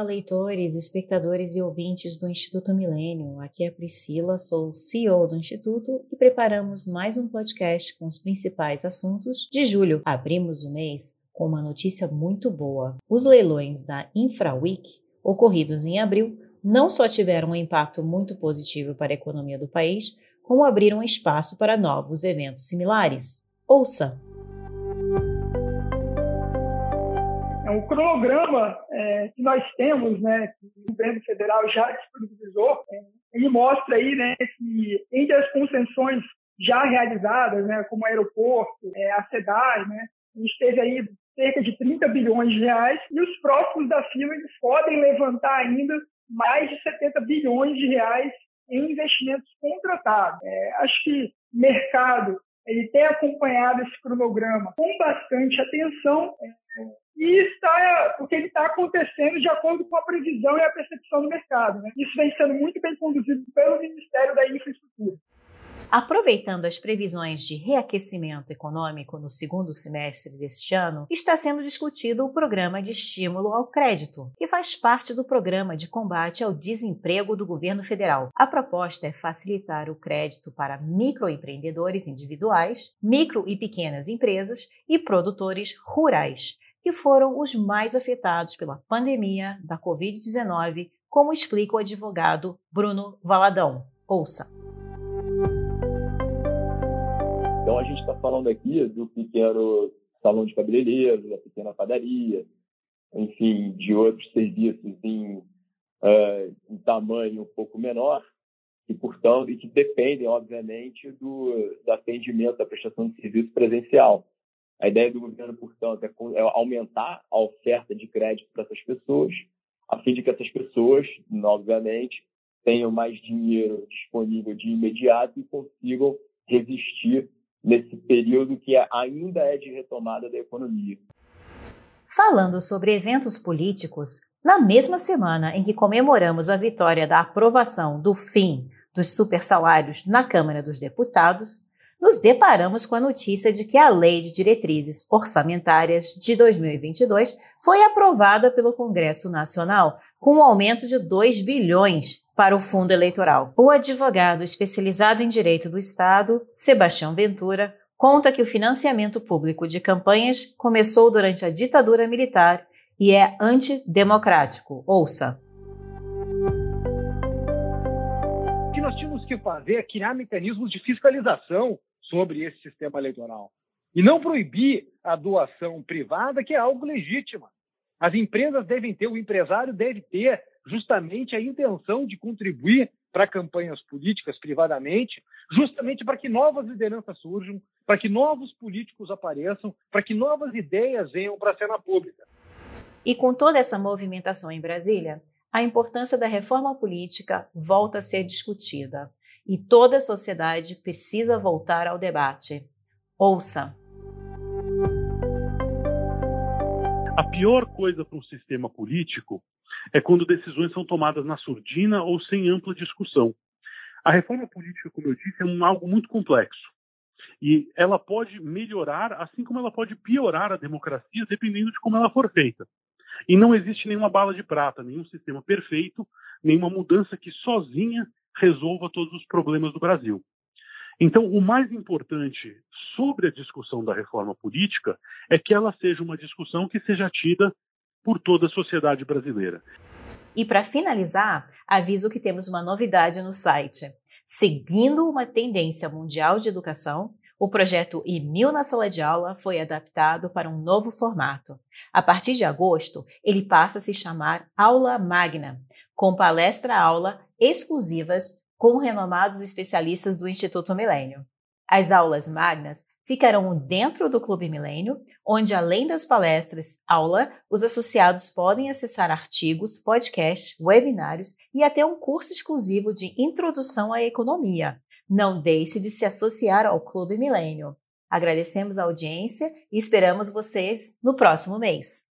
Olá, leitores, espectadores e ouvintes do Instituto Milênio. Aqui é Priscila, sou CEO do Instituto e preparamos mais um podcast com os principais assuntos de julho. Abrimos o mês com uma notícia muito boa. Os leilões da InfraWeek, ocorridos em abril, não só tiveram um impacto muito positivo para a economia do país, como abriram espaço para novos eventos similares. Ouça! É um cronograma é, que nós temos, né, que o governo federal já disponibilizou, é, ele mostra aí, né, que entre as concessões já realizadas, né, como o aeroporto, é, a SEDAI, né, a gente teve aí cerca de 30 bilhões de reais e os próximos da fila eles podem levantar ainda mais de 70 bilhões de reais em investimentos contratados. É, acho que o mercado ele tem acompanhado esse cronograma com bastante atenção é, e está porque ele está acontecendo de acordo com a previsão e a percepção do mercado. Né? Isso vem sendo muito bem conduzido pelo Ministério da Infraestrutura. Aproveitando as previsões de reaquecimento econômico no segundo semestre deste ano, está sendo discutido o Programa de Estímulo ao Crédito, que faz parte do Programa de Combate ao Desemprego do governo federal. A proposta é facilitar o crédito para microempreendedores individuais, micro e pequenas empresas e produtores rurais, que foram os mais afetados pela pandemia da Covid-19, como explica o advogado Bruno Valadão. Ouça. Então a gente está falando aqui do pequeno salão de cabeleireiro, da pequena padaria, enfim, de outros serviços em, uh, em tamanho um pouco menor, e portanto e que dependem obviamente do, do atendimento da prestação de serviço presencial. A ideia do governo, portanto, é, é aumentar a oferta de crédito para essas pessoas, a fim de que essas pessoas, obviamente, tenham mais dinheiro disponível de imediato e consigam resistir nesse período que ainda é de retomada da economia. Falando sobre eventos políticos, na mesma semana em que comemoramos a vitória da aprovação do fim dos supersalários na Câmara dos Deputados, nos deparamos com a notícia de que a Lei de Diretrizes Orçamentárias de 2022 foi aprovada pelo Congresso Nacional, com um aumento de 2 bilhões para o fundo eleitoral. O advogado especializado em direito do Estado, Sebastião Ventura, conta que o financiamento público de campanhas começou durante a ditadura militar e é antidemocrático. Ouça. O que nós tínhamos que fazer é criar mecanismos de fiscalização sobre esse sistema eleitoral e não proibir a doação privada, que é algo legítimo. As empresas devem ter, o empresário deve ter justamente a intenção de contribuir para campanhas políticas privadamente, justamente para que novas lideranças surjam, para que novos políticos apareçam, para que novas ideias venham para a cena pública. E com toda essa movimentação em Brasília, a importância da reforma política volta a ser discutida e toda a sociedade precisa voltar ao debate. Ouça. A pior coisa para um sistema político é quando decisões são tomadas na surdina ou sem ampla discussão. A reforma política, como eu disse, é um, algo muito complexo. E ela pode melhorar, assim como ela pode piorar a democracia, dependendo de como ela for feita. E não existe nenhuma bala de prata, nenhum sistema perfeito, nenhuma mudança que sozinha resolva todos os problemas do Brasil. Então, o mais importante sobre a discussão da reforma política é que ela seja uma discussão que seja tida por toda a sociedade brasileira. E para finalizar, aviso que temos uma novidade no site. Seguindo uma tendência mundial de educação, o projeto E-Mil na Sala de Aula foi adaptado para um novo formato. A partir de agosto, ele passa a se chamar Aula Magna, com palestra-aula exclusivas com renomados especialistas do Instituto Milênio. As aulas magnas ficarão dentro do Clube Milênio, onde, além das palestras, aula, os associados podem acessar artigos, podcasts, webinários e até um curso exclusivo de Introdução à Economia. Não deixe de se associar ao Clube Milênio. Agradecemos a audiência e esperamos vocês no próximo mês.